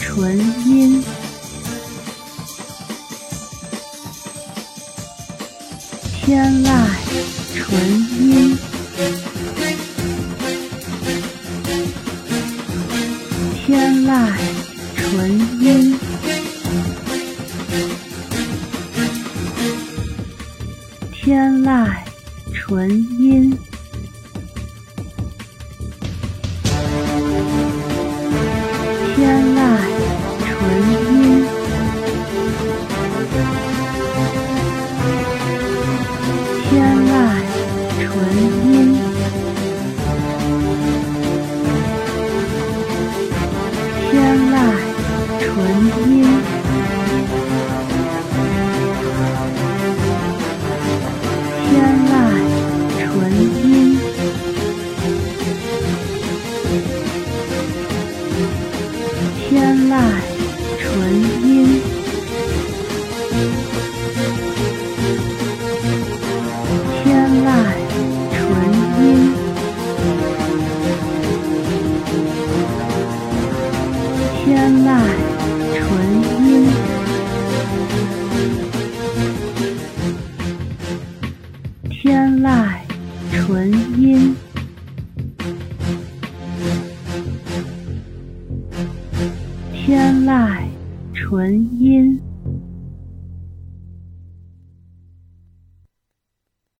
纯音，天籁纯音，天籁纯音，天籁纯音。天籁纯音，天籁纯音，天籁纯音。天籁籁纯音。天籁纯音。